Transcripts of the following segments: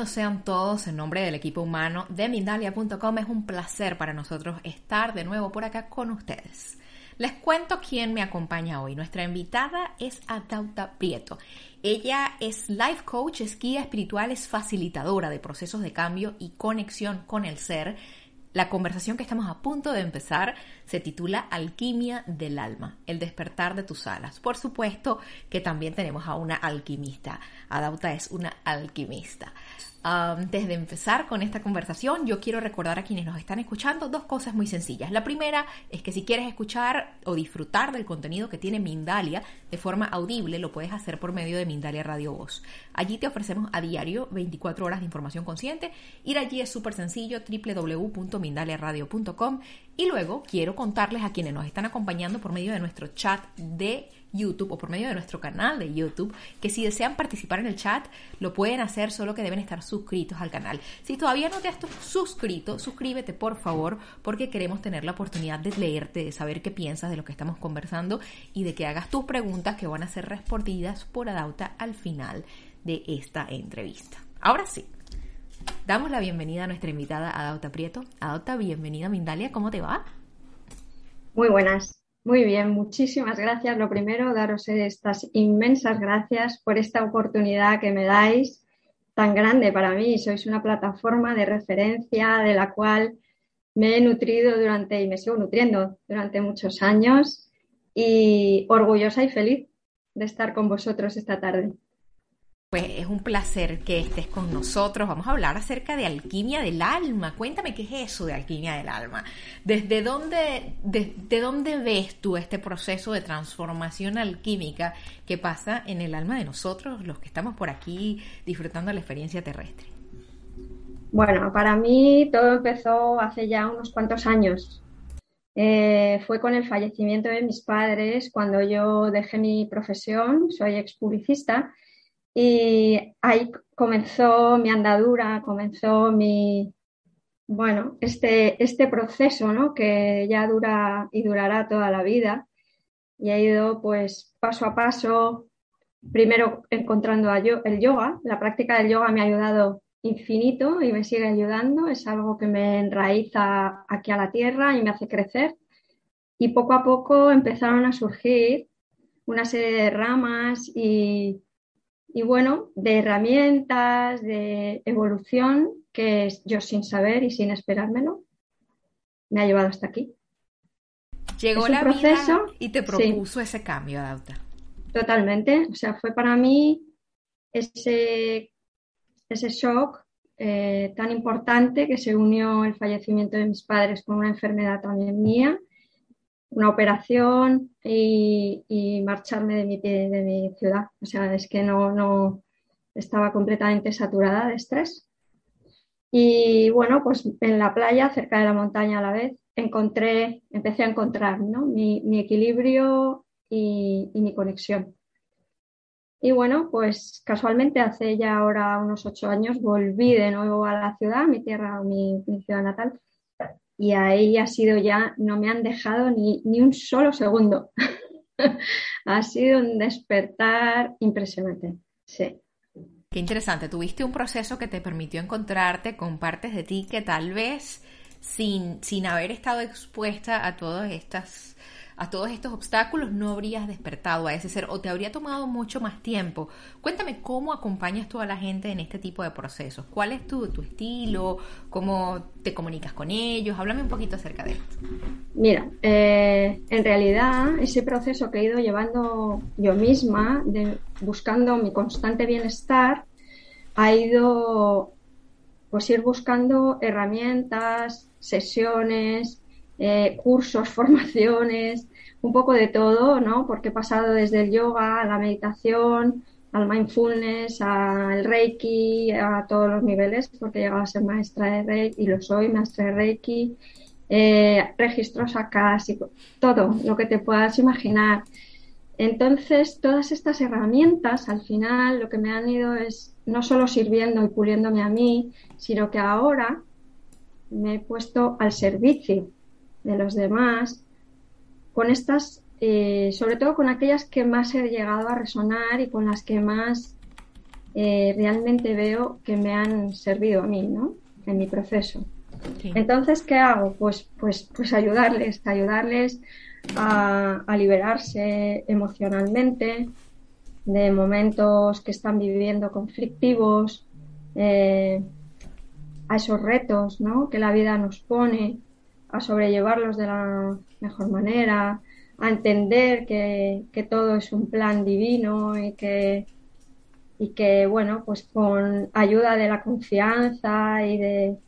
bienvenidos sean todos en nombre del equipo humano de Mindalia.com. Es un placer para nosotros estar de nuevo por acá con ustedes. Les cuento quién me acompaña hoy. Nuestra invitada es Adauta Prieto. Ella es life coach, es guía espiritual, es facilitadora de procesos de cambio y conexión con el ser la conversación que estamos a punto de empezar se titula Alquimia del alma, el despertar de tus alas. Por supuesto que también tenemos a una alquimista. Adauta es una alquimista. Antes de empezar con esta conversación, yo quiero recordar a quienes nos están escuchando dos cosas muy sencillas. La primera es que si quieres escuchar o disfrutar del contenido que tiene Mindalia de forma audible, lo puedes hacer por medio de Mindalia Radio Voz. Allí te ofrecemos a diario 24 horas de información consciente. Ir allí es súper sencillo, www.mindaliaradio.com. Y luego quiero contarles a quienes nos están acompañando por medio de nuestro chat de YouTube o por medio de nuestro canal de YouTube, que si desean participar en el chat, lo pueden hacer, solo que deben estar suscritos al canal. Si todavía no te has suscrito, suscríbete por favor, porque queremos tener la oportunidad de leerte, de saber qué piensas de lo que estamos conversando y de que hagas tus preguntas que van a ser respondidas por Adauta al final de esta entrevista. Ahora sí. Damos la bienvenida a nuestra invitada Adauta Prieto. Adauta, bienvenida Mindalia, ¿cómo te va? Muy buenas. Muy bien, muchísimas gracias. Lo primero, daros estas inmensas gracias por esta oportunidad que me dais tan grande para mí. Sois una plataforma de referencia de la cual me he nutrido durante y me sigo nutriendo durante muchos años y orgullosa y feliz de estar con vosotros esta tarde. Pues es un placer que estés con nosotros. Vamos a hablar acerca de alquimia del alma. Cuéntame qué es eso de alquimia del alma. ¿Desde dónde, desde dónde ves tú este proceso de transformación alquímica que pasa en el alma de nosotros, los que estamos por aquí disfrutando la experiencia terrestre? Bueno, para mí todo empezó hace ya unos cuantos años. Eh, fue con el fallecimiento de mis padres cuando yo dejé mi profesión, soy ex publicista y ahí comenzó mi andadura, comenzó mi, bueno, este, este proceso, ¿no? Que ya dura y durará toda la vida. Y he ido pues paso a paso, primero encontrando el yoga. La práctica del yoga me ha ayudado infinito y me sigue ayudando. Es algo que me enraiza aquí a la tierra y me hace crecer. Y poco a poco empezaron a surgir una serie de ramas y y bueno, de herramientas, de evolución que yo sin saber y sin esperármelo me ha llevado hasta aquí. Llegó la proceso, vida y te propuso ese cambio, Adauta. Totalmente, o sea, fue para mí ese, ese shock eh, tan importante que se unió el fallecimiento de mis padres con una enfermedad también mía una operación y, marcharme de mi, de mi ciudad. O sea, es que no, no estaba completamente saturada de estrés. Y bueno, pues en la playa, cerca de la montaña a la vez, encontré, empecé a encontrar ¿no? mi, equilibrio y, mi conexión. Y bueno, pues casualmente hace ya ahora unos ocho años volví de nuevo a la ciudad, mi tierra, mi ciudad natal, y ahí ha sido ya, no me han dejado ni, un solo segundo. ha sido un despertar impresionante, sí. Qué interesante, tuviste un proceso que te permitió encontrarte con partes de ti que tal vez sin, sin haber estado expuesta a todas estas a todos estos obstáculos, no habrías despertado a ese ser o te habría tomado mucho más tiempo. Cuéntame cómo acompañas tú a la gente en este tipo de procesos. ¿Cuál es tu, tu estilo? ¿Cómo te comunicas con ellos? Háblame un poquito acerca de esto. Mira, eh, en realidad ese proceso que he ido llevando yo misma, buscando mi constante bienestar, ha ido pues ir buscando herramientas, sesiones, eh, cursos, formaciones, un poco de todo, ¿no? Porque he pasado desde el yoga a la meditación, al mindfulness, al reiki, a todos los niveles, porque he llegado a ser maestra de reiki y lo soy, maestra de reiki, eh, registros acásicos, todo lo que te puedas imaginar. Entonces, todas estas herramientas, al final, lo que me han ido es no solo sirviendo y puliéndome a mí, sino que ahora me he puesto al servicio de los demás con estas, eh, sobre todo con aquellas que más he llegado a resonar y con las que más eh, realmente veo que me han servido a mí, ¿no? En mi proceso. Entonces, ¿qué hago? Pues, pues, pues ayudarles, ayudarles a, a liberarse emocionalmente, de momentos que están viviendo conflictivos, eh, a esos retos ¿no? que la vida nos pone, a sobrellevarlos de la mejor manera, a entender que, todo es un plan divino y que, y que, bueno, pues con ayuda de la confianza y de,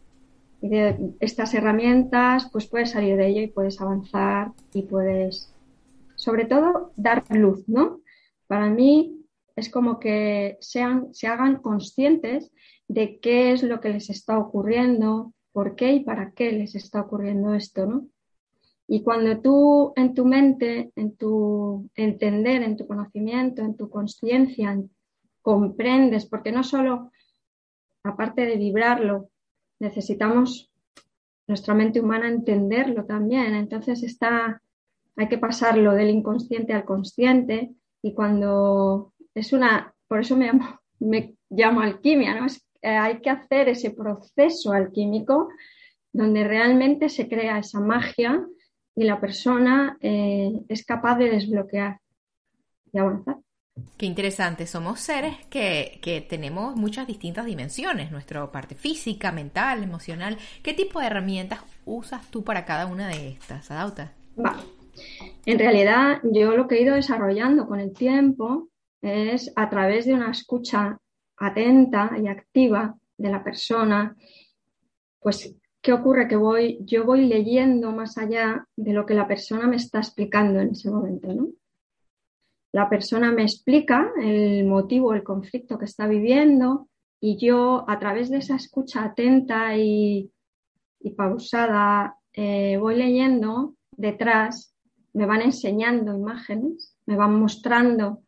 y de estas herramientas, pues puedes salir de ello y puedes avanzar y puedes, sobre todo, dar luz, ¿no? Para mí es como que sean, se hagan conscientes de qué es lo que les está ocurriendo, por qué y para qué les está ocurriendo esto, ¿no? Y cuando tú en tu mente, en tu entender, en tu conocimiento, en tu conciencia, comprendes, porque no solo, aparte de vibrarlo, necesitamos nuestra mente humana entenderlo también. Entonces está, hay que pasarlo del inconsciente al consciente y cuando es una, por eso me llamo, me llamo alquimia, ¿no? Es, hay que hacer ese proceso alquímico donde realmente se crea esa magia y la persona eh, es capaz de desbloquear y avanzar. Qué interesante, somos seres que, que, tenemos muchas distintas dimensiones, nuestra parte física, mental, emocional. ¿Qué tipo de herramientas usas tú para cada una de estas, Adauta? En realidad, yo lo que he ido desarrollando con el tiempo es a través de una escucha atenta y activa de la persona, pues, ¿qué ocurre? Que voy, yo voy leyendo más allá de lo que la persona me está explicando en ese momento, ¿no? La persona me explica el motivo, el conflicto que está viviendo y yo a través de esa escucha atenta y, pausada eh, voy leyendo detrás, me van enseñando imágenes, me van mostrando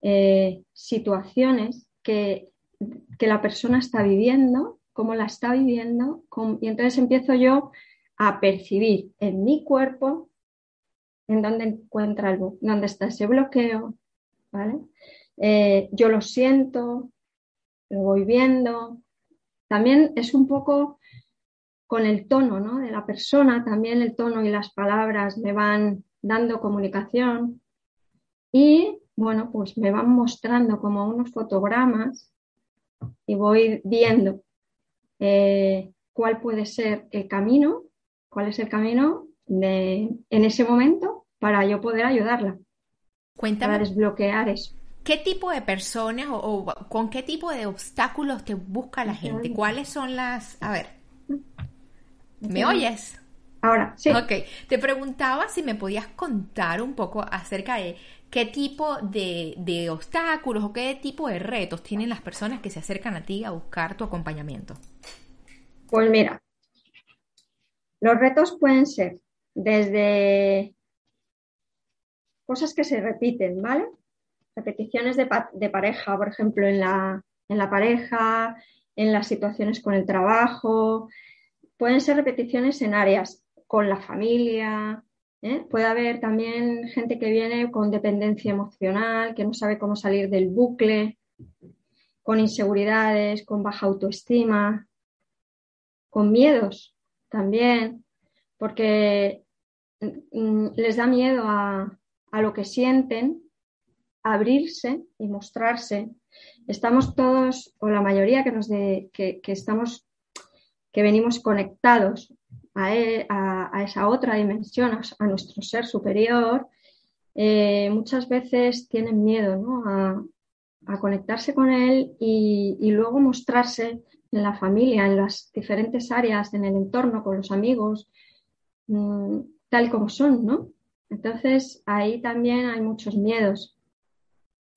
eh, situaciones que, la persona está viviendo, cómo la está viviendo, y entonces empiezo yo a percibir en mi cuerpo en dónde encuentra el, dónde está ese bloqueo, ¿vale? Eh, yo lo siento, lo voy viendo. También es un poco con el tono ¿no? de la persona, también el tono y las palabras me van dando comunicación. Y bueno, pues me van mostrando como unos fotogramas y voy viendo eh, cuál puede ser el camino, cuál es el camino de, en ese momento para yo poder ayudarla. Cuéntame. Para desbloquear eso. ¿Qué tipo de personas o, con qué tipo de obstáculos te busca la gente? ¿Cuáles son las... A ver, ¿me oyes? Ahora, sí. Ok, te preguntaba si me podías contar un poco acerca de qué tipo de, obstáculos o qué tipo de retos tienen las personas que se acercan a ti a buscar tu acompañamiento. Pues mira, los retos pueden ser desde cosas que se repiten, ¿vale? Repeticiones de, de pareja, por ejemplo, en la, en la pareja, en las situaciones con el trabajo. Pueden ser repeticiones en áreas con la familia. ¿Eh? Puede haber también gente que viene con dependencia emocional, que no sabe cómo salir del bucle, con inseguridades, con baja autoestima, con miedos también, porque mm, les da miedo a, lo que sienten, abrirse y mostrarse. Estamos todos, o la mayoría que, nos de, que, estamos, que venimos conectados a, esa otra dimensión, a nuestro ser superior, eh, muchas veces tienen miedo a, conectarse con él y, luego mostrarse en la familia, en las diferentes áreas, en el entorno, con los amigos, mm, tal como son, ¿no? Entonces ahí también hay muchos miedos.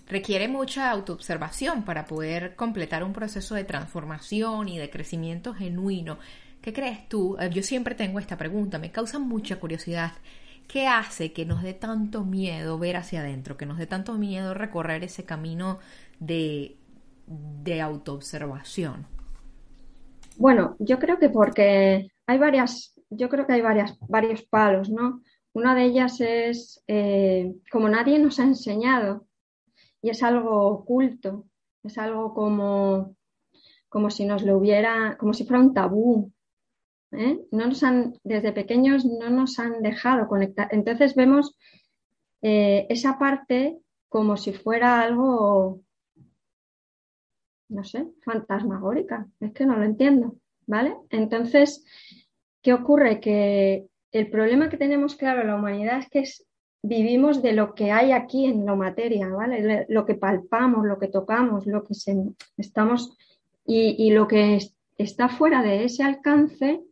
Requiere mucha autoobservación para poder completar un proceso de transformación y de crecimiento genuino. ¿Qué crees tú? Eh, yo siempre tengo esta pregunta, me causa mucha curiosidad. ¿Qué hace que nos dé tanto miedo ver hacia adentro, que nos dé tanto miedo recorrer ese camino de, de autoobservación? Bueno, yo creo que porque hay varias, yo creo que hay varias, varios palos, ¿no? Una de ellas es eh, como nadie nos ha enseñado y es algo oculto, es algo como, como si nos lo hubiera, como si fuera un tabú, ¿eh? No nos han, desde pequeños no nos han dejado conectar. Entonces vemos eh, esa parte como si fuera algo, no sé, fantasmagórica. Es que no lo entiendo, ¿vale? Entonces, ¿qué ocurre? Que el problema que tenemos, claro, en la humanidad es que vivimos de lo que hay aquí en la materia, ¿vale? Lo que palpamos, lo que tocamos, lo que estamos y, y, lo que está fuera de ese alcance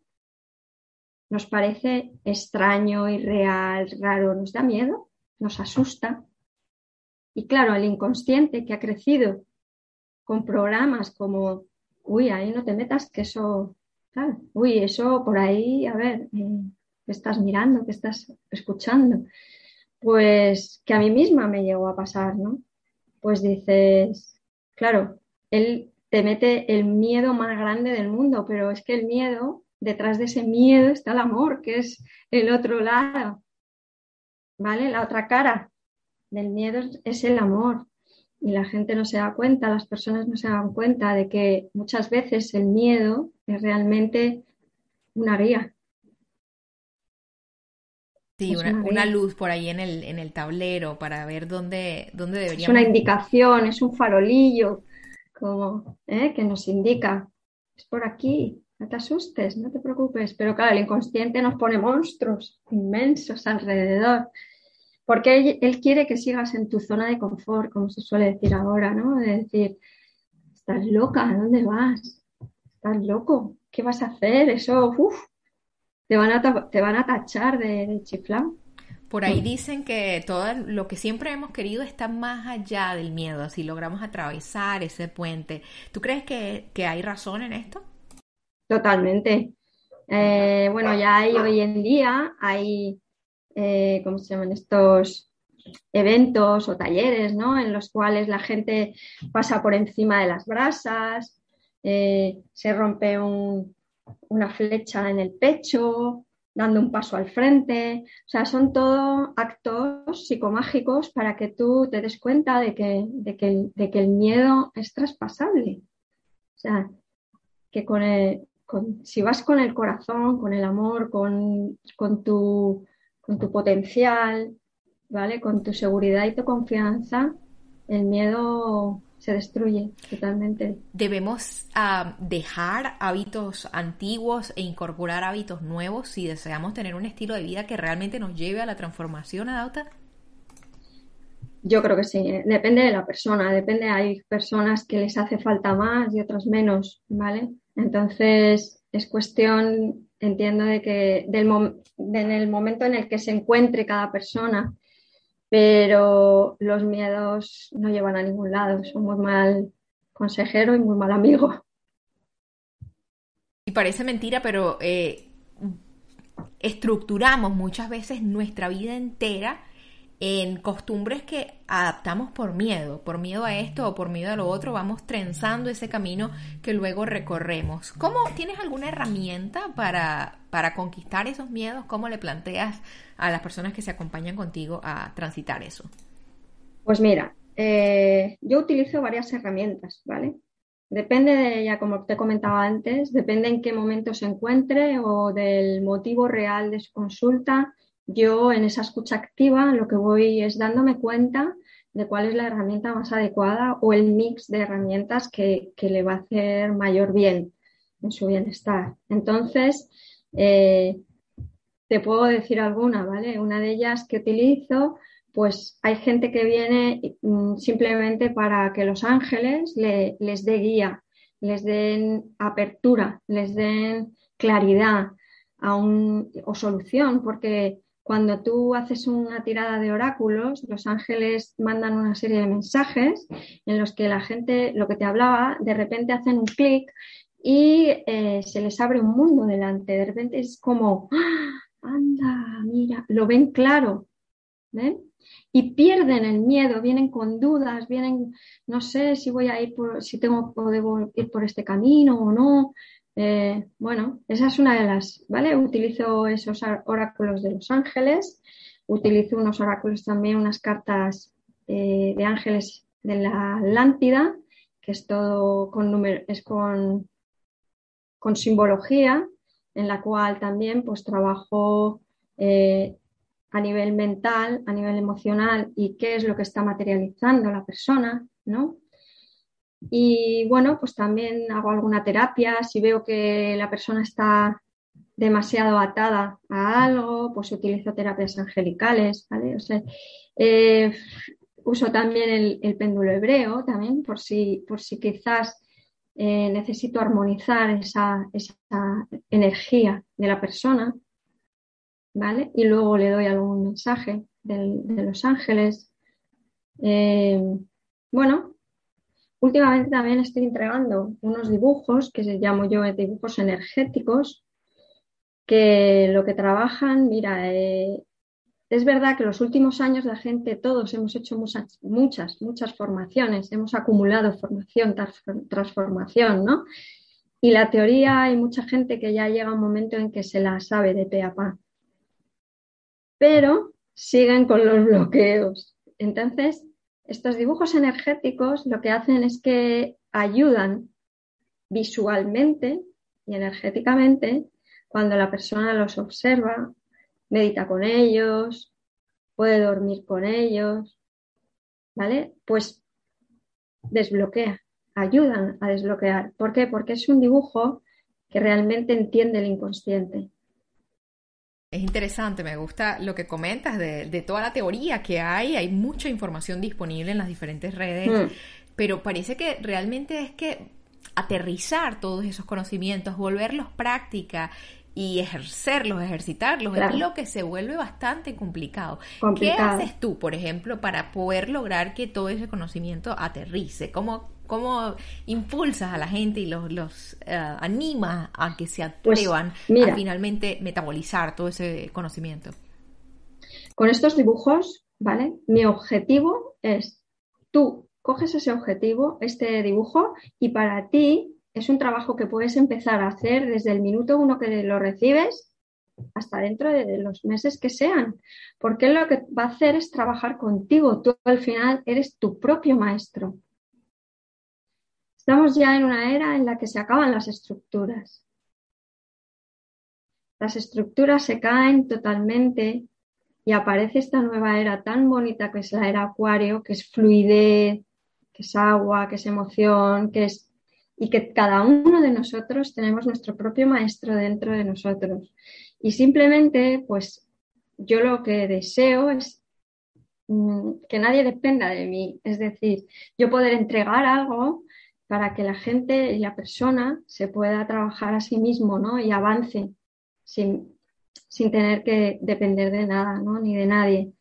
nos parece extraño, irreal, raro, nos da miedo, nos asusta. Y claro, el inconsciente que ha crecido con programas como, uy, ahí no te metas, que eso, uy, eso por ahí, a ver, eh, ¿qué estás mirando? ¿Qué estás escuchando? Pues que a mí misma me llegó a pasar, ¿no? Pues dices, claro, él te mete el miedo más grande del mundo, pero es que el miedo detrás de ese miedo está el amor, que es el otro lado, ¿vale? La otra cara del miedo es el amor. Y la gente no se da cuenta, las personas no se dan cuenta de que muchas veces el miedo es realmente una guía. Sí, una, luz por ahí en el, en el tablero para ver dónde, dónde deberíamos. Es una indicación, es un farolillo, como ¿eh? que nos indica, es por aquí, no te asustes, no te preocupes. Pero claro, el inconsciente nos pone monstruos inmensos alrededor, porque él, quiere que sigas en tu zona de confort, como se suele decir ahora, ¿no? De decir, estás loca, ¿a dónde vas? Estás loco, ¿qué vas a hacer? Eso, uff, te van a, te van a tachar de, de chiflán. Por ahí dicen que todo lo que siempre hemos querido está más allá del miedo, si logramos atravesar ese puente. ¿Tú crees que, que hay razón en esto? Totalmente. Eh, bueno, ya hay hoy en día, hay, eh, ¿cómo se llaman estos? eventos o talleres, ¿no? En los cuales la gente pasa por encima de las brasas, eh, se rompe una flecha en el pecho, dando un paso al frente. O sea, son todo actos psicomágicos para que tú te des cuenta de que, de que, de que el miedo es traspasable. O sea, que con el, si vas con el corazón, con el amor, con, tu, con tu potencial, ¿vale? Con tu seguridad y tu confianza, el miedo se destruye totalmente. Debemos ah, dejar hábitos antiguos e incorporar hábitos nuevos si deseamos tener un estilo de vida que realmente nos lleve a la transformación, Adauta. Yo creo que sí, ¿eh? depende de la persona, depende, hay personas que les hace falta más y otras menos, ¿vale? Entonces, es cuestión, entiendo, de que del en el momento en el que se encuentre cada persona, pero los miedos no llevan a ningún lado, son muy mal consejero y muy mal amigo. Y parece mentira, pero eh, estructuramos muchas veces nuestra vida entera en costumbres que adaptamos por miedo, por miedo a esto o por miedo a lo otro, vamos trenzando ese camino que luego recorremos. ¿Cómo tienes alguna herramienta para, para conquistar esos miedos? ¿Cómo le planteas a las personas que se acompañan contigo a transitar eso? Pues mira, eh, yo utilizo varias herramientas, ¿vale? Depende de ella, como te comentaba antes, depende en qué momento se encuentre o del motivo real de su consulta yo en esa escucha activa lo que voy es dándome cuenta de cuál es la herramienta más adecuada o el mix de herramientas que, le va a hacer mayor bien en su bienestar. Entonces, eh, te puedo decir alguna, ¿vale? Una de ellas que utilizo, pues hay gente que viene mm, simplemente para que los ángeles les dé guía, les den apertura, les den claridad o solución, porque cuando tú haces una tirada de oráculos, los ángeles mandan una serie de mensajes en los que la gente, lo que te hablaba, de repente hacen un clic y eh, se les abre un mundo delante. De repente es como, ¡Ah! anda, mira, lo ven claro. ¿ven? Y pierden el miedo, vienen con dudas, vienen, no sé si voy a ir por, si tengo, debo ir por este camino o no. Eh, bueno, esa es una de las, ¿vale? Utilizo esos oráculos de los ángeles, utilizo unos oráculos también, unas cartas eh, de ángeles de la Atlántida, que es todo con es con, con simbología, en la cual también pues trabajo eh, a nivel mental, a nivel emocional y qué es lo que está materializando la persona, ¿no? Y bueno, pues también hago alguna terapia. Si veo que la persona está demasiado atada a algo, pues utilizo terapias angelicales, ¿vale? O sea, eh, uso también el, péndulo hebreo, también, por si, por si quizás eh, necesito armonizar esa, energía de la persona, ¿vale? Y luego le doy algún mensaje de los ángeles. Eh, bueno, Últimamente también estoy entregando unos dibujos que se llamo yo dibujos energéticos, que lo que trabajan, mira, eh, es verdad que los últimos años la gente, todos hemos hecho muchas, muchas, muchas formaciones, hemos acumulado formación, transformación, ¿no? Y la teoría hay mucha gente que ya llega un momento en que se la sabe de pe a pa. Pero siguen con los bloqueos. Entonces, estos dibujos energéticos lo que hacen es que ayudan visualmente y energéticamente cuando la persona los observa, medita con ellos, puede dormir con ellos, ¿vale? Pues desbloquea, ayudan a desbloquear. ¿Por qué? Porque es un dibujo que realmente entiende el inconsciente. Es interesante, me gusta lo que comentas de, toda la teoría que hay, hay mucha información disponible en las diferentes redes, mm. pero parece que realmente es que aterrizar todos esos conocimientos, volverlos práctica y ejercerlos, ejercitarlos, es lo que se vuelve bastante complicado. complicado. ¿Qué haces tú, por ejemplo, para poder lograr que todo ese conocimiento aterrice? ¿Cómo, cómo impulsas a la gente y los, los eh, animas a que se pues, atrevan a finalmente metabolizar todo ese conocimiento? Con estos dibujos, ¿vale? Mi objetivo es, tú coges ese objetivo, este dibujo, y para ti es un trabajo que puedes empezar a hacer desde el minuto uno que lo recibes hasta dentro de los meses que sean, porque lo que va a hacer es trabajar contigo. Tú al final eres tu propio maestro. Estamos ya en una era en la que se acaban las estructuras. Las estructuras se caen totalmente y aparece esta nueva era tan bonita que es la era acuario, que es fluidez, que es agua, que es emoción, que es y que cada uno de nosotros tenemos nuestro propio maestro dentro de nosotros. Y simplemente, pues yo lo que deseo es mm, que nadie dependa de mí, es decir, yo poder entregar algo para que la gente y la persona se pueda trabajar a sí mismo ¿no? y avance sin, sin tener que depender de nada ¿no? ni de nadie,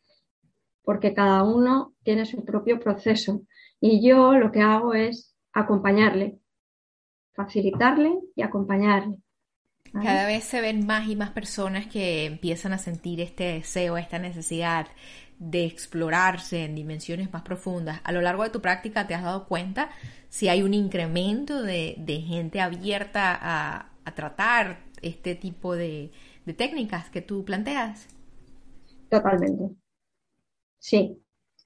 porque cada uno tiene su propio proceso y yo lo que hago es acompañarle, facilitarle y acompañarle. Cada vez se ven más y más personas que empiezan a sentir este deseo, esta necesidad de explorarse en dimensiones más profundas. A lo largo de tu práctica te has dado cuenta si hay un incremento de, gente abierta a, tratar este tipo de, de técnicas que tú planteas. Totalmente. Sí.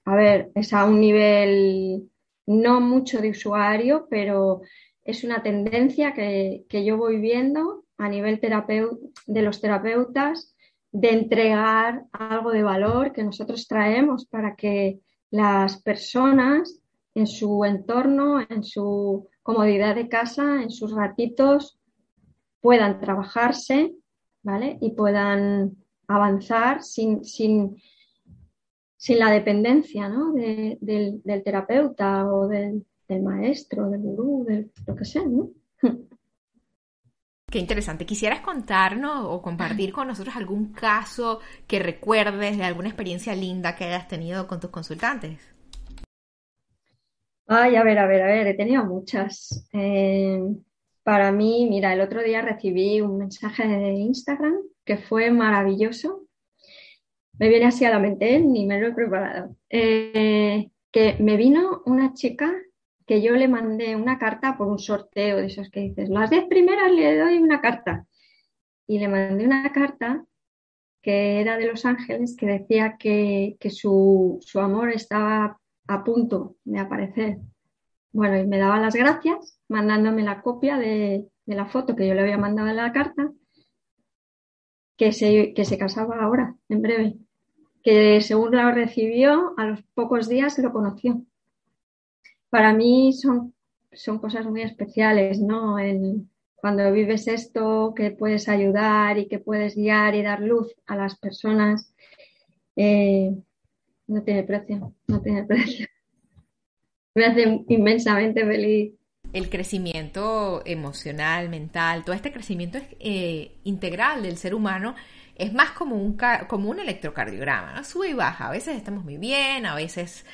A ver, es a un nivel no mucho de usuario, pero es una tendencia que, yo voy viendo a nivel de los terapeutas de entregar algo de valor que nosotros traemos para que las personas en su entorno, en su comodidad de casa, en sus ratitos, puedan trabajarse, ¿vale? Y puedan avanzar sin, sin, sin la dependencia ¿no? del, terapeuta o del, maestro, del gurú, de lo que sea, ¿no? Qué interesante. ¿Quisieras contarnos o compartir con nosotros algún caso que recuerdes de alguna experiencia linda que hayas tenido con tus consultantes? Ay, a ver, a ver, a ver, he tenido muchas. Eh, para mí, mira, el otro día recibí un mensaje de Instagram que fue maravilloso. Me viene así a la mente, ni me lo he preparado. Eh, que me vino una chica que yo le mandé una carta por un sorteo de esos que dices, las diez primeras le doy una carta. Y le mandé una carta que era de Los Ángeles, que decía que, su, amor estaba a punto de aparecer. Bueno, y me daba las gracias, mandándome la copia de, la foto que yo le había mandado en la carta, que se, que se casaba ahora, en breve. Que según la recibió, a los pocos días lo conoció para mí son, son cosas muy especiales, ¿no? cuando vives esto, que puedes ayudar y que puedes guiar y dar luz a las personas, eh, no tiene precio, no tiene precio. Me hace inmensamente feliz. El crecimiento emocional, mental, todo este crecimiento eh, integral del ser humano es más como un, como un electrocardiograma, ¿no? Sube y baja. A veces estamos muy bien, a veces,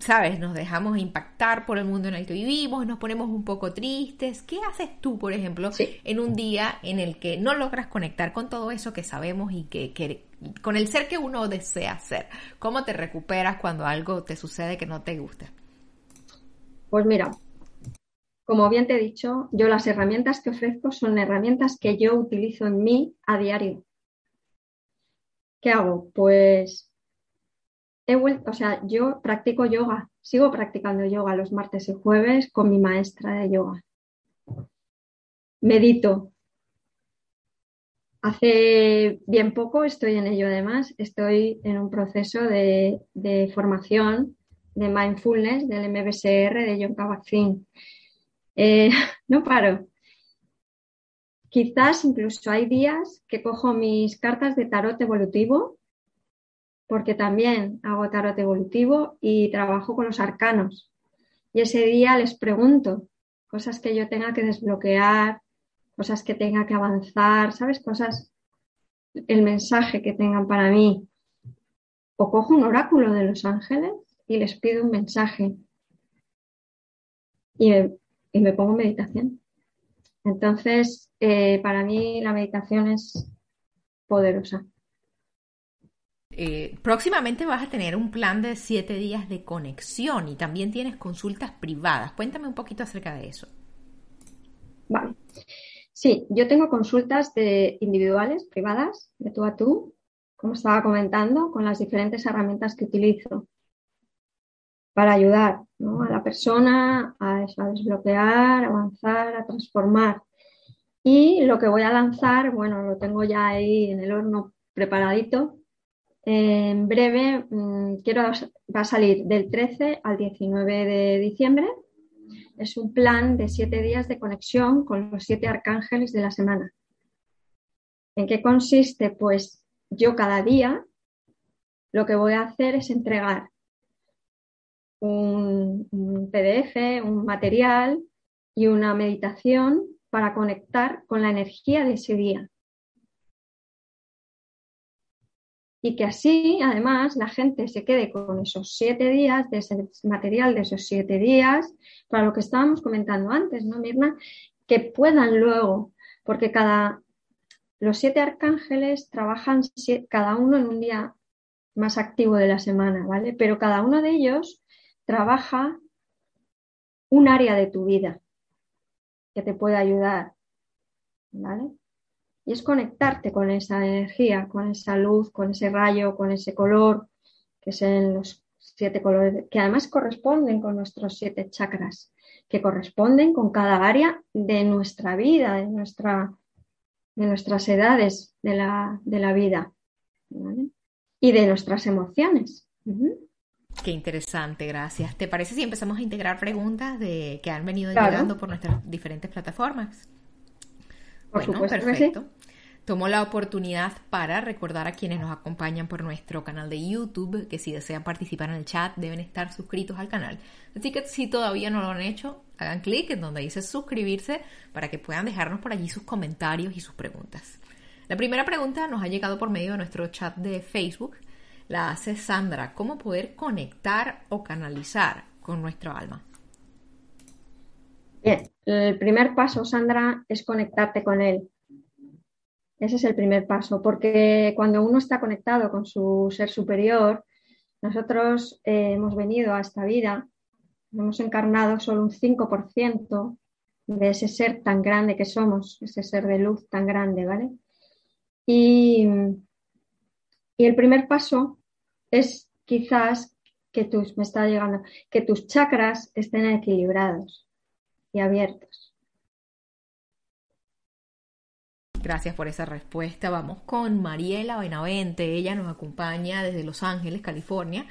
¿sabes? Nos dejamos impactar por el mundo en el que vivimos, nos ponemos un poco tristes. ¿Qué haces tú, por ejemplo, en un día en el que no logras conectar con todo eso que sabemos y que, con el ser que uno desea ser? ¿Cómo te recuperas cuando algo te sucede que no te gusta? Pues mira, como bien te he dicho, yo las herramientas que ofrezco son herramientas que yo utilizo en mí a diario. ¿Qué hago? Pues he vuelto, o sea, yo practico yoga, sigo practicando yoga los martes y jueves con mi maestra de yoga. Medito. Hace bien poco estoy en ello además, estoy en un proceso de, formación de mindfulness del MBSR de John Kabat-Zinn. Eh, no paro, Quizás incluso hay días que cojo mis cartas de tarot evolutivo, porque también hago tarot evolutivo y trabajo con los arcanos. Y ese día les pregunto cosas que yo tenga que desbloquear, cosas que tenga que avanzar, ¿sabes? Cosas, el mensaje que tengan para mí. O cojo un oráculo de los ángeles y les pido un mensaje. Y y me pongo meditación. Entonces, eh, para mí la meditación es poderosa. Eh, próximamente vas a tener un plan de siete días de conexión y también tienes consultas privadas. Cuéntame un poquito acerca de eso. Vale. Sí, yo tengo consultas de individuales, privadas, de tú a tú, como estaba comentando, con las diferentes herramientas que utilizo para ayudar a la persona a, a desbloquear, avanzar, a transformar. Y lo que voy a lanzar, bueno, lo tengo ya ahí en el horno preparadito. En breve, mm, quiero, va a salir del 13 al 19 de diciembre. Es un plan de siete días de conexión con los siete arcángeles de la semana. ¿En qué consiste? Pues yo cada día lo que voy a hacer es entregar un, PDF, un material y una meditación para conectar con la energía de ese día. Y que así, además, la gente se quede con esos siete días, de ese material de esos siete días, para lo que estábamos comentando antes, ¿no, Mirna? Que puedan luego, porque cada, los siete arcángeles trabajan cada uno en un día más activo de la semana, ¿vale? Pero cada uno de ellos trabaja un área de tu vida que te puede ayudar, ¿vale? Y es conectarte con esa energía, con esa luz, con ese rayo, con ese color, que son los siete colores, que además corresponden con nuestros siete chakras, que corresponden con cada área de nuestra vida, de, nuestra, de nuestras edades de la, de la vida. y de nuestras emociones. Qué interesante, gracias. ¿Te parece si empezamos a integrar preguntas de que han venido llegando por nuestras diferentes plataformas? Por bueno, perfecto. Tomo la oportunidad para recordar a quienes nos acompañan por nuestro canal de YouTube que si desean participar en el chat deben estar suscritos al canal. Así que si todavía no lo han hecho, hagan clic en donde dice suscribirse para que puedan dejarnos por allí sus comentarios y sus preguntas. La primera pregunta nos ha llegado por medio de nuestro chat de Facebook. La hace Sandra. ¿Cómo poder conectar o canalizar con nuestro alma? Bien, el primer paso, Sandra, es conectarte con él. Ese es el primer paso, porque cuando uno está conectado con su ser superior, nosotros eh, hemos venido a esta vida, hemos encarnado solo un 5% de ese ser tan grande que somos, ese ser de luz tan grande, ¿vale? Y, y el primer paso es quizás que tus, me está llegando, que tus chakras estén equilibrados y abiertos. Gracias por esa respuesta. Vamos con Mariela Benavente. Ella nos acompaña desde Los Ángeles, California.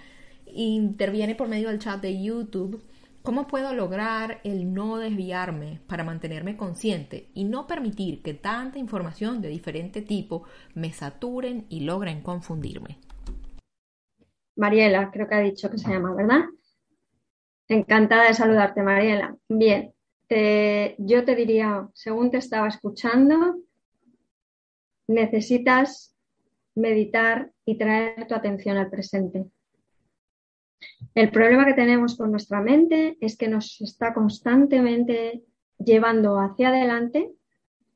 Interviene por medio del chat de YouTube. ¿Cómo puedo lograr el no desviarme para mantenerme consciente y no permitir que tanta información de diferente tipo me saturen y logren confundirme? Mariela, creo que ha dicho que se llama, ¿verdad? Encantada de saludarte, Mariela. Bien, yo te diría, según te estaba escuchando, necesitas meditar y traer tu atención al presente. El problema que tenemos con nuestra mente es que nos está constantemente llevando hacia adelante,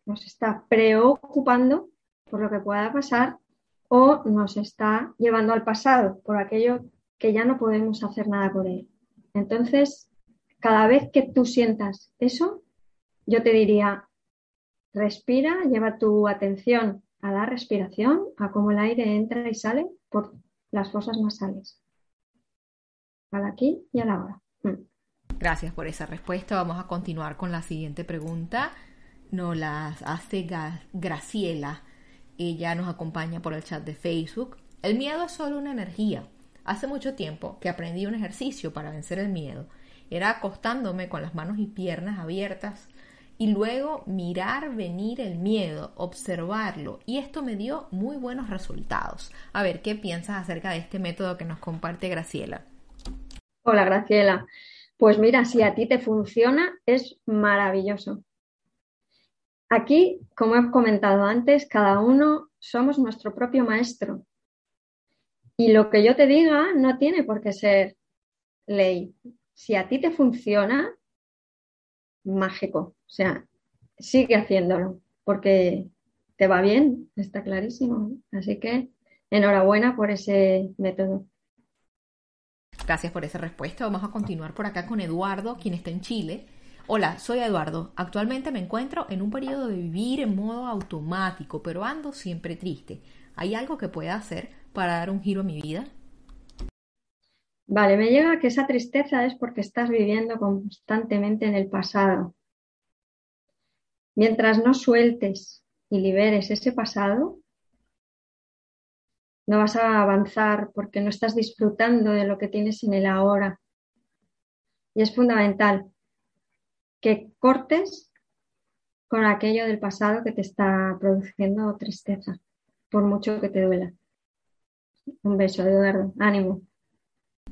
nos está preocupando por lo que pueda pasar o nos está llevando al pasado por aquello que ya no podemos hacer nada por él. Entonces, cada vez que tú sientas eso, yo te diría, respira, lleva tu atención a la respiración, a cómo el aire entra y sale por las fosas nasales. Al aquí y a la hora. Mm. Gracias por esa respuesta. Vamos a continuar con la siguiente pregunta. Nos la hace Graciela. Ella nos acompaña por el chat de Facebook. El miedo es solo una energía. Hace mucho tiempo que aprendí un ejercicio para vencer el miedo. Era acostándome con las manos y piernas abiertas y luego mirar venir el miedo, observarlo y esto me dio muy buenos resultados. A ver, ¿qué piensas acerca de este método que nos comparte Graciela? Hola Graciela, pues mira, si a ti te funciona es maravilloso. Aquí, como he comentado antes, cada uno somos nuestro propio maestro. Y lo que yo te diga no tiene por qué ser ley. Si a ti te funciona, mágico. O sea, sigue haciéndolo porque te va bien, está clarísimo. Así que enhorabuena por ese método. Gracias por esa respuesta. Vamos a continuar por acá con Eduardo, quien está en Chile. Hola, soy Eduardo. Actualmente me encuentro en un periodo de vivir en modo automático, pero ando siempre triste. ¿Hay algo que pueda hacer para dar un giro a mi vida? Vale, me llega que esa tristeza es porque estás viviendo constantemente en el pasado. Mientras no sueltes y liberes ese pasado, no vas a avanzar porque no estás disfrutando de lo que tienes en el ahora. Y es fundamental que cortes con aquello del pasado que te está produciendo tristeza, por mucho que te duela. Un beso, Eduardo. Ánimo.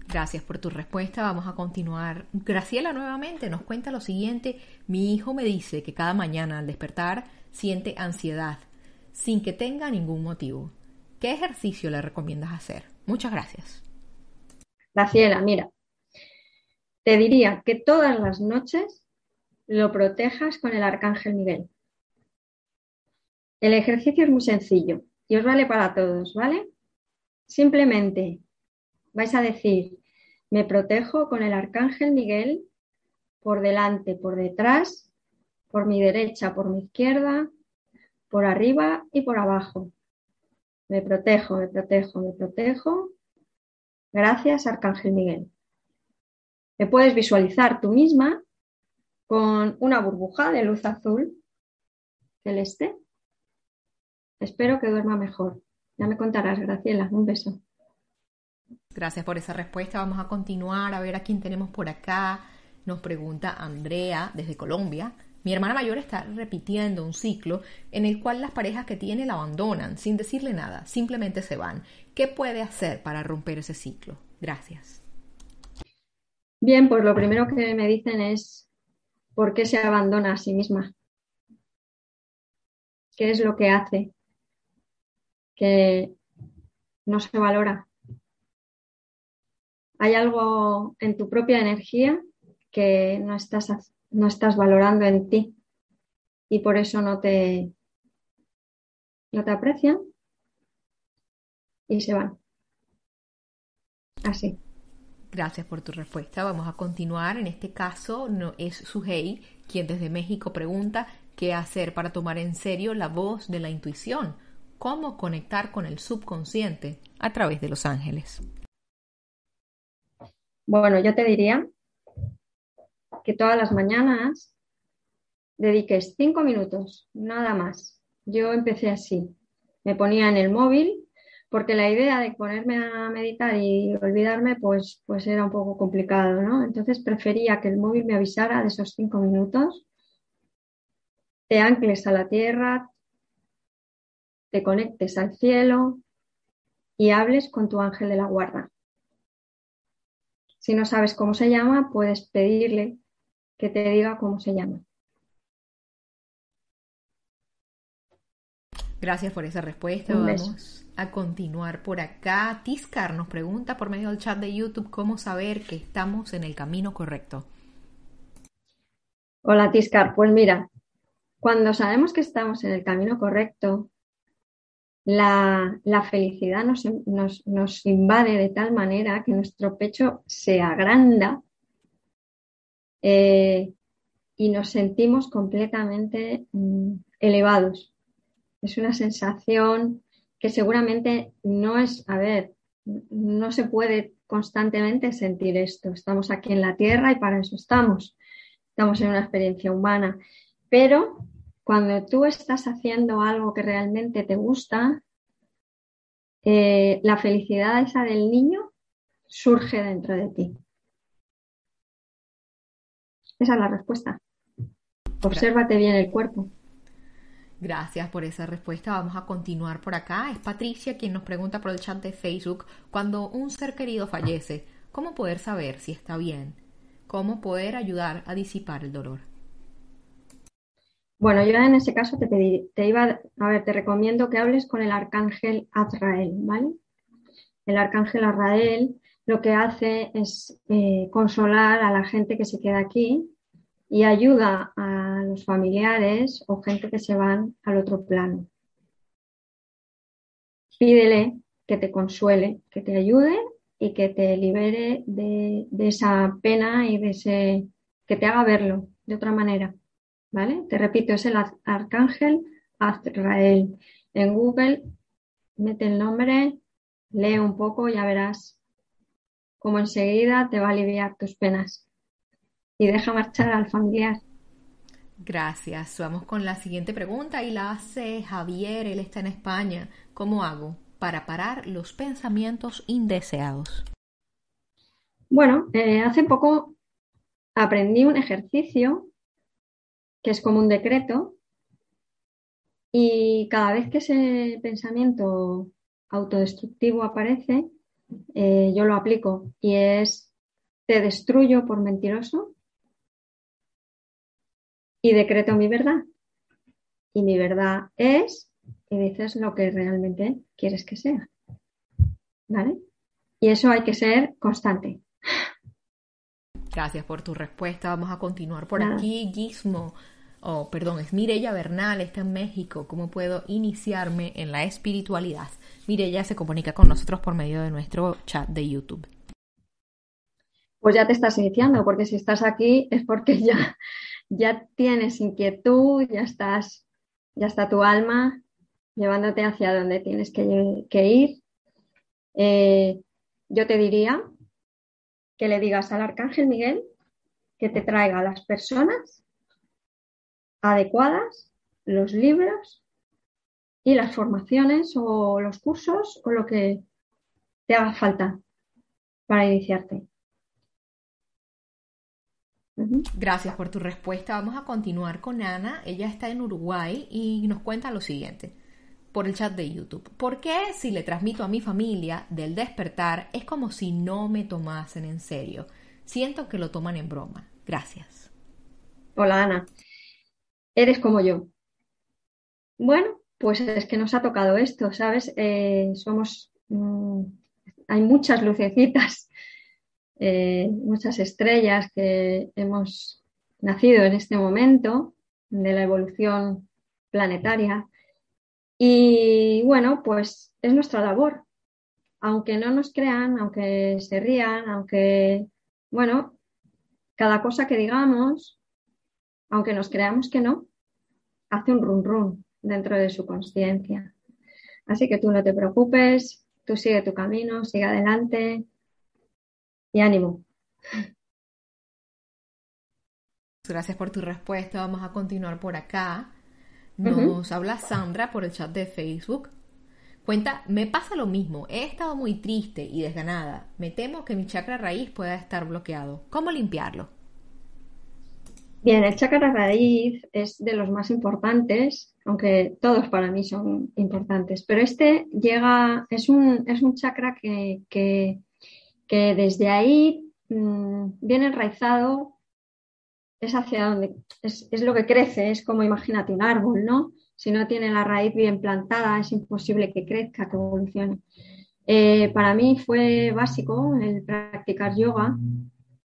Gracias por tu respuesta. Vamos a continuar. Graciela nuevamente nos cuenta lo siguiente. Mi hijo me dice que cada mañana al despertar siente ansiedad sin que tenga ningún motivo. ¿Qué ejercicio le recomiendas hacer? Muchas gracias. Graciela, mira, te diría que todas las noches lo protejas con el arcángel Miguel. El ejercicio es muy sencillo y os vale para todos, ¿vale? Simplemente vais a decir, me protejo con el arcángel Miguel por delante, por detrás, por mi derecha, por mi izquierda, por arriba y por abajo. Me protejo, me protejo, me protejo. Gracias, Arcángel Miguel. Te puedes visualizar tú misma con una burbuja de luz azul celeste. Espero que duerma mejor. Ya me contarás, Graciela. Un beso. Gracias por esa respuesta. Vamos a continuar a ver a quién tenemos por acá. Nos pregunta Andrea desde Colombia. Mi hermana mayor está repitiendo un ciclo en el cual las parejas que tiene la abandonan sin decirle nada, simplemente se van. ¿Qué puede hacer para romper ese ciclo? Gracias. Bien, pues lo primero que me dicen es por qué se abandona a sí misma. ¿Qué es lo que hace que no se valora? Hay algo en tu propia energía que no estás, no estás valorando en ti y por eso no te, no te aprecian y se van. Así. Gracias por tu respuesta. Vamos a continuar. En este caso no es Suhei quien desde México pregunta qué hacer para tomar en serio la voz de la intuición, cómo conectar con el subconsciente a través de los ángeles. Bueno, yo te diría que todas las mañanas dediques cinco minutos, nada más. Yo empecé así. Me ponía en el móvil porque la idea de ponerme a meditar y olvidarme pues, pues era un poco complicado, ¿no? Entonces prefería que el móvil me avisara de esos cinco minutos, te ancles a la tierra, te conectes al cielo y hables con tu ángel de la guarda. Si no sabes cómo se llama, puedes pedirle que te diga cómo se llama. Gracias por esa respuesta. Vamos a continuar por acá. Tiscar nos pregunta por medio del chat de YouTube cómo saber que estamos en el camino correcto. Hola Tiscar, pues mira, cuando sabemos que estamos en el camino correcto, la, felicidad nos, invade de tal manera que nuestro pecho se agranda eh, y nos sentimos completamente mm, elevados. Es una sensación que seguramente no es, a ver, no se puede constantemente sentir esto. Estamos aquí en la Tierra y para eso estamos. Estamos en una experiencia humana. Pero cuando tú estás haciendo algo que realmente te gusta, eh, la felicidad esa del niño surge dentro de ti. Esa es la respuesta. Obsérvate bien el cuerpo. Gracias por esa respuesta. Vamos a continuar por acá. Es Patricia quien nos pregunta por el chat de Facebook, cuando un ser querido fallece, ¿cómo poder saber si está bien? ¿Cómo poder ayudar a disipar el dolor? Bueno, yo en ese caso te, te iba a ver, te recomiendo que hables con el arcángel Azrael, ¿vale? El arcángel Azrael lo que hace es eh, consolar a la gente que se queda aquí y ayuda a los familiares o gente que se van al otro plano. Pídele que te consuele, que te ayude y que te libere de, de esa pena y de ese que te haga verlo de otra manera. ¿vale? Te repito, es el arcángel Azrael. En Google, mete el nombre, lee un poco, ya verás cómo enseguida te va a aliviar tus penas. Y deja marchar al familiar. Gracias. Vamos con la siguiente pregunta y la hace Javier, él está en España. ¿Cómo hago para parar los pensamientos indeseados? Bueno, eh, hace poco aprendí un ejercicio que es como un decreto, y cada vez que ese pensamiento autodestructivo aparece, eh, yo lo aplico y es te destruyo por mentiroso y decreto mi verdad. Y mi verdad es, y dices lo que realmente quieres que sea. ¿Vale? Y eso hay que ser constante. Gracias por tu respuesta. Vamos a continuar por aquí. Gizmo oh, perdón, es Mirella Bernal, está en México, ¿cómo puedo iniciarme en la espiritualidad? Mirella se comunica con nosotros por medio de nuestro chat de YouTube. Pues ya te estás iniciando, porque si estás aquí es porque ya, ya tienes inquietud, ya estás, ya está tu alma llevándote hacia donde tienes que, ir. Eh, yo te diría que le digas al Arcángel Miguel que te traiga las personas adecuadas, los libros y las formaciones o los cursos o lo que te haga falta para iniciarte. Gracias por tu respuesta. Vamos a continuar con Ana. Ella está en Uruguay y nos cuenta lo siguiente por el chat de YouTube. ¿Por qué si le transmito a mi familia del despertar es como si no me tomasen en serio? Siento que lo toman en broma. Gracias. Hola Ana. Eres como yo. Bueno, pues es que nos ha tocado esto, ¿sabes? Eh, somos... Mm, hay muchas lucecitas eh, muchas estrellas que hemos nacido en este momento de la evolución planetaria. Y bueno, pues es nuestra labor. Aunque no nos crean, aunque se rían, aunque, bueno, cada cosa que digamos, aunque nos creamos que no, hace un run run dentro de su conciencia. Así que tú no te preocupes, tú sigue tu camino, sigue adelante, y ánimo. Gracias por tu respuesta. Vamos a continuar por acá. Nos habla Sandra por el chat de Facebook. Cuenta, me pasa lo mismo. He estado muy triste y desganada. Me temo que mi chakra raíz pueda estar bloqueado. ¿Cómo limpiarlo? Bien, el chakra raíz es de los más importantes, aunque todos para mí son importantes, pero este llega, es un, es un chakra que, que que desde ahí mm, viene enraizado, es hacia donde, es, lo que crece, es como imagínate un árbol, ¿no? Si no tiene la raíz bien plantada, es imposible que crezca, que evolucione. Eh, para mí fue básico el practicar yoga,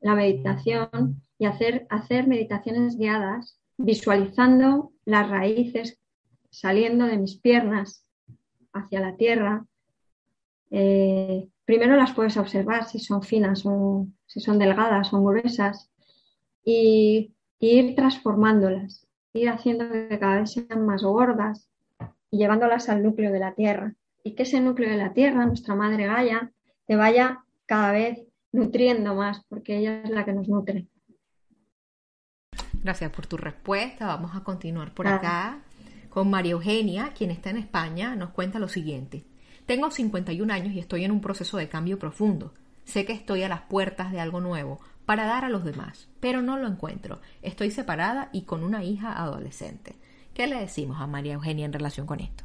la meditación y hacer, hacer meditaciones guiadas, visualizando las raíces saliendo de mis piernas hacia la tierra, eh, primero las puedes observar si son finas o si son delgadas o gruesas y, ir transformándolas, ir haciendo que cada vez sean más gordas y llevándolas al núcleo de la Tierra. Y que ese núcleo de la Tierra, nuestra madre Gaia, te vaya cada vez nutriendo más, porque ella es la que nos nutre. Gracias por tu respuesta. Vamos a continuar por acá con María Eugenia, quien está en España, nos cuenta lo siguiente. Tengo 51 años y estoy en un proceso de cambio profundo. Sé que estoy a las puertas de algo nuevo para dar a los demás, pero no lo encuentro. Estoy separada y con una hija adolescente. ¿Qué le decimos a María Eugenia en relación con esto?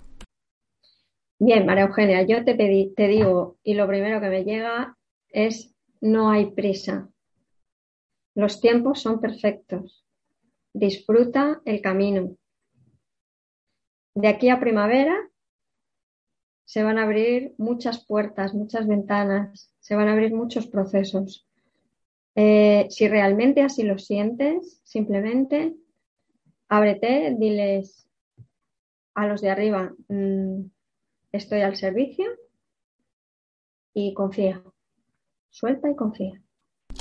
Bien, María Eugenia, yo te, digo, y lo primero que me llega es no hay prisa. Los tiempos son perfectos. Disfruta el camino. De aquí a primavera se van a abrir muchas puertas, muchas ventanas, se van a abrir muchos procesos. Eh, si realmente así lo sientes, simplemente ábrete, diles a los de arriba, mm, estoy al servicio y confía. Suelta y confía.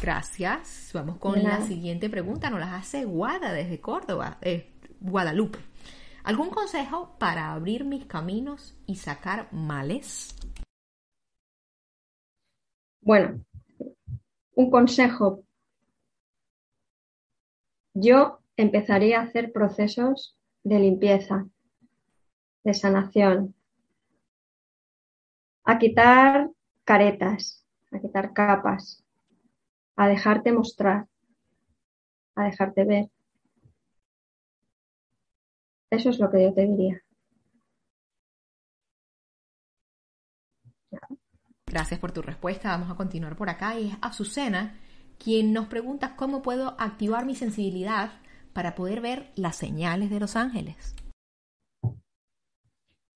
Gracias. Vamos con la siguiente pregunta. Nos la hace Guada desde Córdoba, eh, Guadalupe. ¿Algún consejo para abrir mis caminos y sacar males? Bueno, un consejo. Yo empezaría a hacer procesos de limpieza, de sanación, a quitar caretas, a quitar capas, a dejarte mostrar, a dejarte ver. Eso es lo que yo te diría. Gracias por tu respuesta. Vamos a continuar por acá. Y es Azucena quien nos pregunta cómo puedo activar mi sensibilidad para poder ver las señales de los ángeles.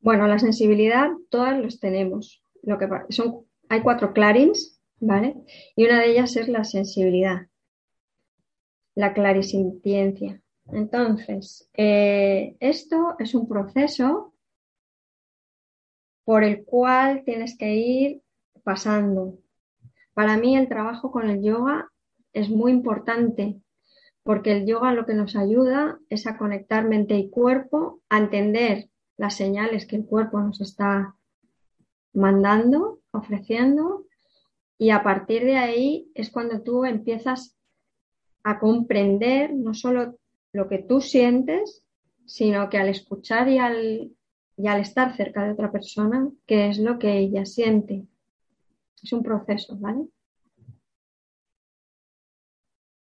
Bueno, la sensibilidad todas los tenemos. Lo que son, hay cuatro clarins, ¿vale? Y una de ellas es la sensibilidad, la clarisintiencia. Entonces, eh, esto es un proceso por el cual tienes que ir pasando. Para mí el trabajo con el yoga es muy importante porque el yoga lo que nos ayuda es a conectar mente y cuerpo, a entender las señales que el cuerpo nos está mandando, ofreciendo, y a partir de ahí es cuando tú empiezas a comprender no solo lo que tú sientes, sino que al escuchar y al y al estar cerca de otra persona, qué es lo que ella siente. Es un proceso, ¿vale?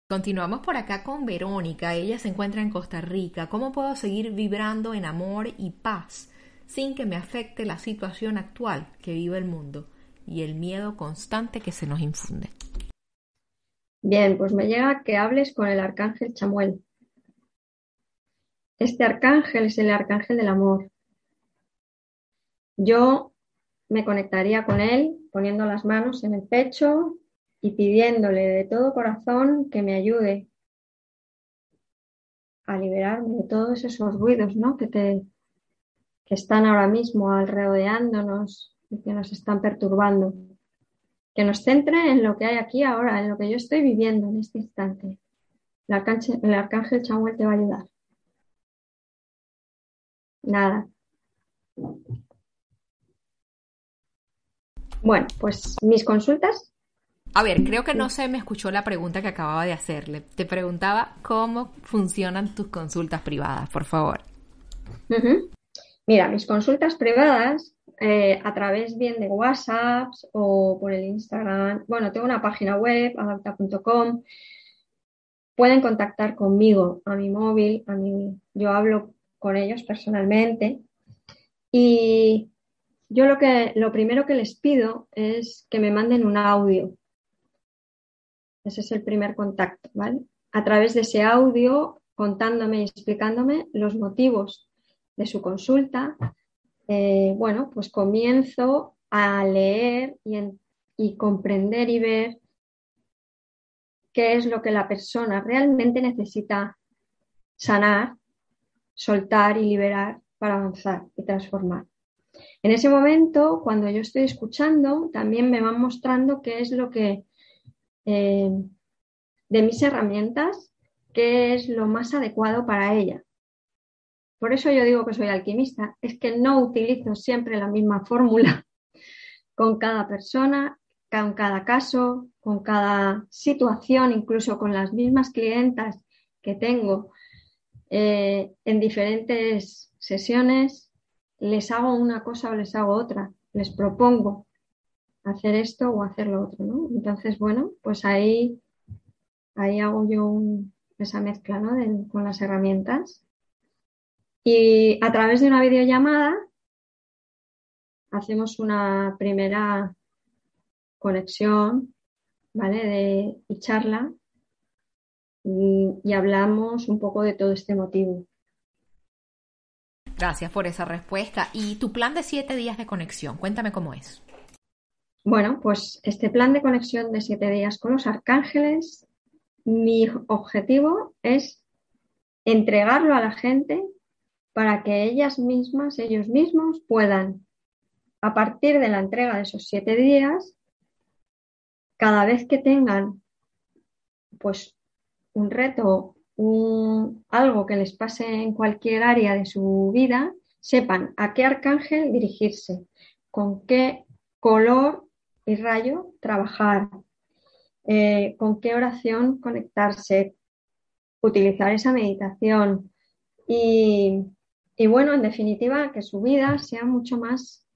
Continuamos por acá con Verónica. Ella se encuentra en Costa Rica. ¿Cómo puedo seguir vibrando en amor y paz sin que me afecte la situación actual que vive el mundo y el miedo constante que se nos infunde? Bien, pues me llega que hables con el arcángel Chamuel. Este arcángel es el arcángel del amor. Yo me conectaría con él poniendo las manos en el pecho y pidiéndole de todo corazón que me ayude a liberarme de todos esos ruidos ¿no? que, te, que están ahora mismo alrededorándonos y que nos están perturbando. Que nos centre en lo que hay aquí ahora, en lo que yo estoy viviendo en este instante. El arcángel, el Chamuel te va a ayudar. Nada. Bueno, pues mis consultas. A ver, creo que no se me escuchó la pregunta que acababa de hacerle. Te preguntaba cómo funcionan tus consultas privadas, por favor. Mira, mis consultas privadas eh, a través bien de WhatsApp o por el Instagram. Bueno, tengo una página web, adapta.com. Pueden contactar conmigo a mi móvil, a mi, yo hablo con ellos personalmente. Y yo lo que lo primero que les pido es que me manden un audio. Ese es el primer contacto, ¿vale? A través de ese audio, contándome y explicándome los motivos de su consulta, eh, bueno, pues comienzo a leer y, y comprender y ver qué es lo que la persona realmente necesita sanar soltar y liberar para avanzar y transformar. En ese momento, cuando yo estoy escuchando, también me van mostrando qué es lo que, eh, de mis herramientas, qué es lo más adecuado para ella. Por eso yo digo que soy alquimista, es que no utilizo siempre la misma fórmula con cada persona, con cada caso, con cada situación, incluso con las mismas clientas que tengo eh, en diferentes sesiones les hago una cosa o les hago otra, les propongo hacer esto o hacer lo otro, ¿no? Entonces, bueno, pues ahí, ahí hago yo esa mezcla, ¿no? con las herramientas. Y a través de una videollamada hacemos una primera conexión, ¿vale? De, y charla y, hablamos un poco de todo este motivo. Gracias por esa respuesta. ¿Y tu plan de siete días de conexión? Cuéntame cómo es. Bueno, pues este plan de conexión de siete días con los arcángeles, mi objetivo es entregarlo a la gente para que ellas mismas, ellos mismos puedan, a partir de la entrega de esos siete días, cada vez que tengan pues un reto, un, algo que les pase en cualquier área de su vida, sepan a qué arcángel dirigirse, con qué color y rayo trabajar, eh, con qué oración conectarse, utilizar esa meditación y, y, bueno, en definitiva, que su vida sea mucho más...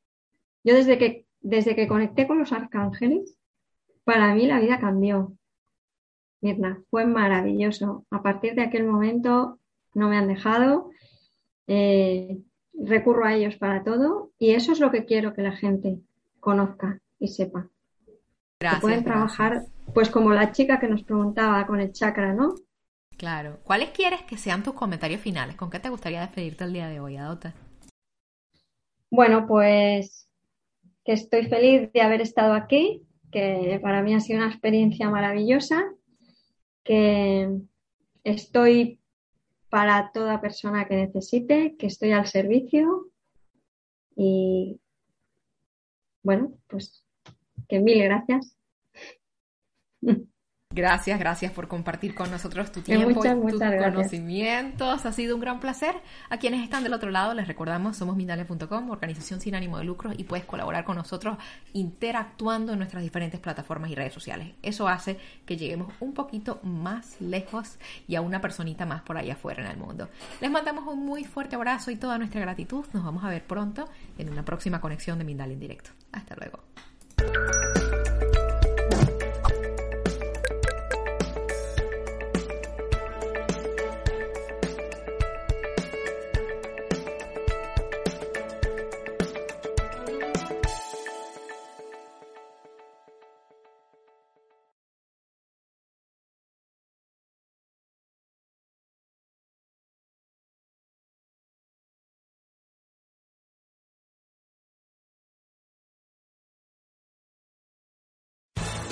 Yo desde que, desde que conecté con los arcángeles, para mí la vida cambió. Mirna, fue maravilloso. A partir de aquel momento no me han dejado. Eh, recurro a ellos para todo y eso es lo que quiero que la gente conozca y sepa. Gracias, pueden trabajar, pues como la chica que nos preguntaba con el chakra, ¿no? Claro. ¿Cuáles quieres que sean tus comentarios finales? ¿Con qué te gustaría despedirte el día de hoy, Adota? Bueno, pues que estoy feliz de haber estado aquí, que para mí ha sido una experiencia maravillosa que estoy para toda persona que necesite, que estoy al servicio y bueno, pues que mil gracias. Gracias, gracias por compartir con nosotros tu tiempo y tus conocimientos. Ha sido un gran placer. A quienes están del otro lado, les recordamos, somos Mindale.com, organización sin ánimo de lucro, y puedes colaborar con nosotros interactuando en nuestras diferentes plataformas y redes sociales. Eso hace que lleguemos un poquito más lejos y a una personita más por allá afuera en el mundo. Les mandamos un muy fuerte abrazo y toda nuestra gratitud. Nos vamos a ver pronto en una próxima conexión de Mindale en directo. Hasta luego.